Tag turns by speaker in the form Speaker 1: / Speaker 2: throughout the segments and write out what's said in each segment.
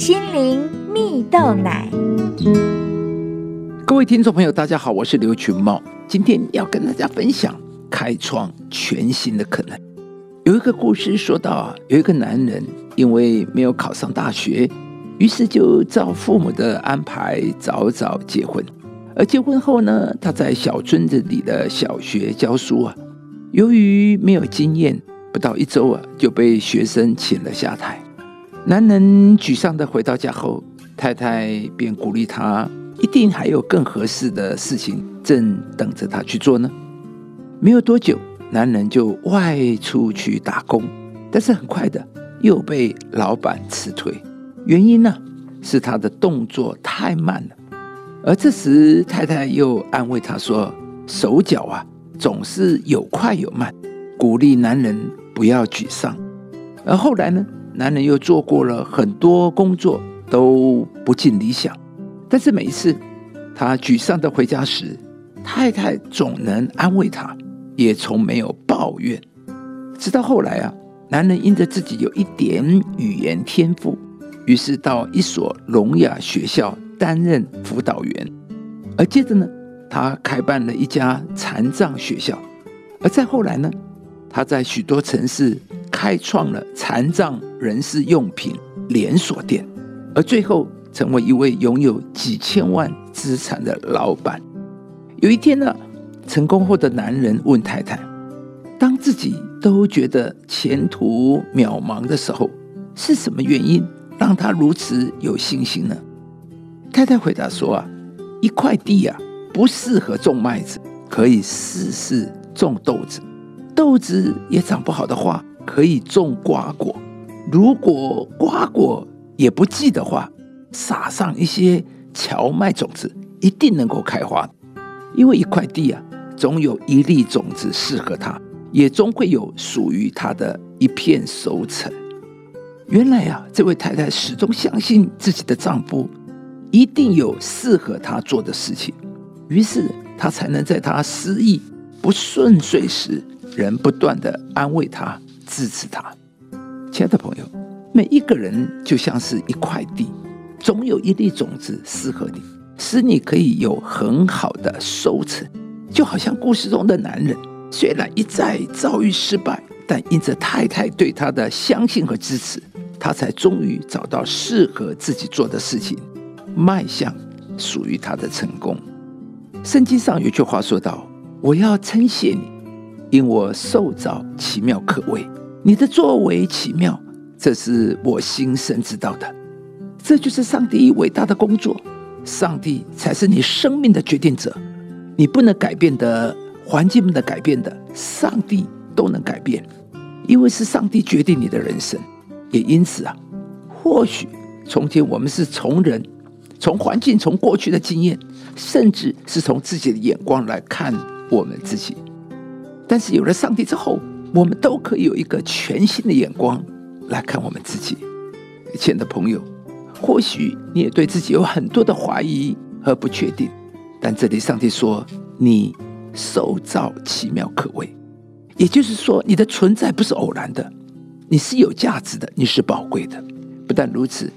Speaker 1: 心灵蜜豆奶。
Speaker 2: 各位听众朋友，大家好，我是刘群茂，今天要跟大家分享开创全新的可能。有一个故事说到啊，有一个男人因为没有考上大学，于是就照父母的安排早早结婚。而结婚后呢，他在小村子里的小学教书啊，由于没有经验，不到一周啊就被学生请了下台。男人沮丧的回到家后，太太便鼓励他，一定还有更合适的事情正等着他去做呢。没有多久，男人就外出去打工，但是很快的又被老板辞退，原因呢是他的动作太慢了。而这时太太又安慰他说：“手脚啊总是有快有慢，鼓励男人不要沮丧。”而后来呢？男人又做过了很多工作，都不尽理想。但是每一次他沮丧的回家时，太太总能安慰他，也从没有抱怨。直到后来啊，男人因着自己有一点语言天赋，于是到一所聋哑学校担任辅导员。而接着呢，他开办了一家残障学校。而再后来呢，他在许多城市。开创了残障人士用品连锁店，而最后成为一位拥有几千万资产的老板。有一天呢，成功后的男人问太太：“当自己都觉得前途渺茫的时候，是什么原因让他如此有信心呢？”太太回答说：“啊，一块地啊，不适合种麦子，可以试试种豆子。豆子也长不好的话。”可以种瓜果，如果瓜果也不济的话，撒上一些荞麦种子，一定能够开花。因为一块地啊，总有一粒种子适合它，也终会有属于它的一片收成。原来啊，这位太太始终相信自己的丈夫一定有适合他做的事情，于是她才能在他失意不顺遂时，仍不断的安慰他。支持他，亲爱的朋友，每一个人就像是一块地，总有一粒种子适合你，使你可以有很好的收成。就好像故事中的男人，虽然一再遭遇失败，但因着太太对他的相信和支持，他才终于找到适合自己做的事情，迈向属于他的成功。圣经上有句话说道：“我要称谢你，因我受造奇妙可畏。”你的作为奇妙，这是我心生知道的。这就是上帝伟大的工作。上帝才是你生命的决定者。你不能改变的，环境不能改变的，上帝都能改变，因为是上帝决定你的人生。也因此啊，或许从前我们是从人、从环境、从过去的经验，甚至是从自己的眼光来看我们自己。但是有了上帝之后，我们都可以有一个全新的眼光来看我们自己，亲爱的朋友，或许你也对自己有很多的怀疑和不确定，但这里上帝说你受造奇妙可畏，也就是说你的存在不是偶然的，你是有价值的，你是宝贵的。不但如此，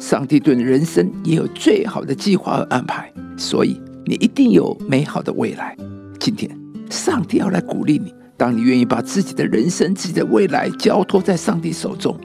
Speaker 2: 上帝对你人生也有最好的计划和安排，所以你一定有美好的未来。今天，上帝要来鼓励你。当你愿意把自己的人生、自己的未来交托在上帝手中，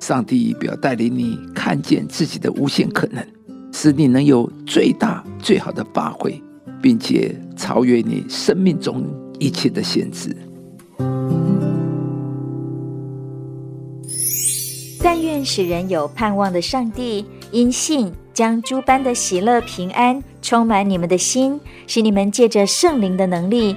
Speaker 2: 上帝必要带领你看见自己的无限可能，使你能有最大、最好的发挥，并且超越你生命中一切的限制。
Speaker 1: 但愿使人有盼望的上帝，因信将诸般的喜乐、平安充满你们的心，使你们借着圣灵的能力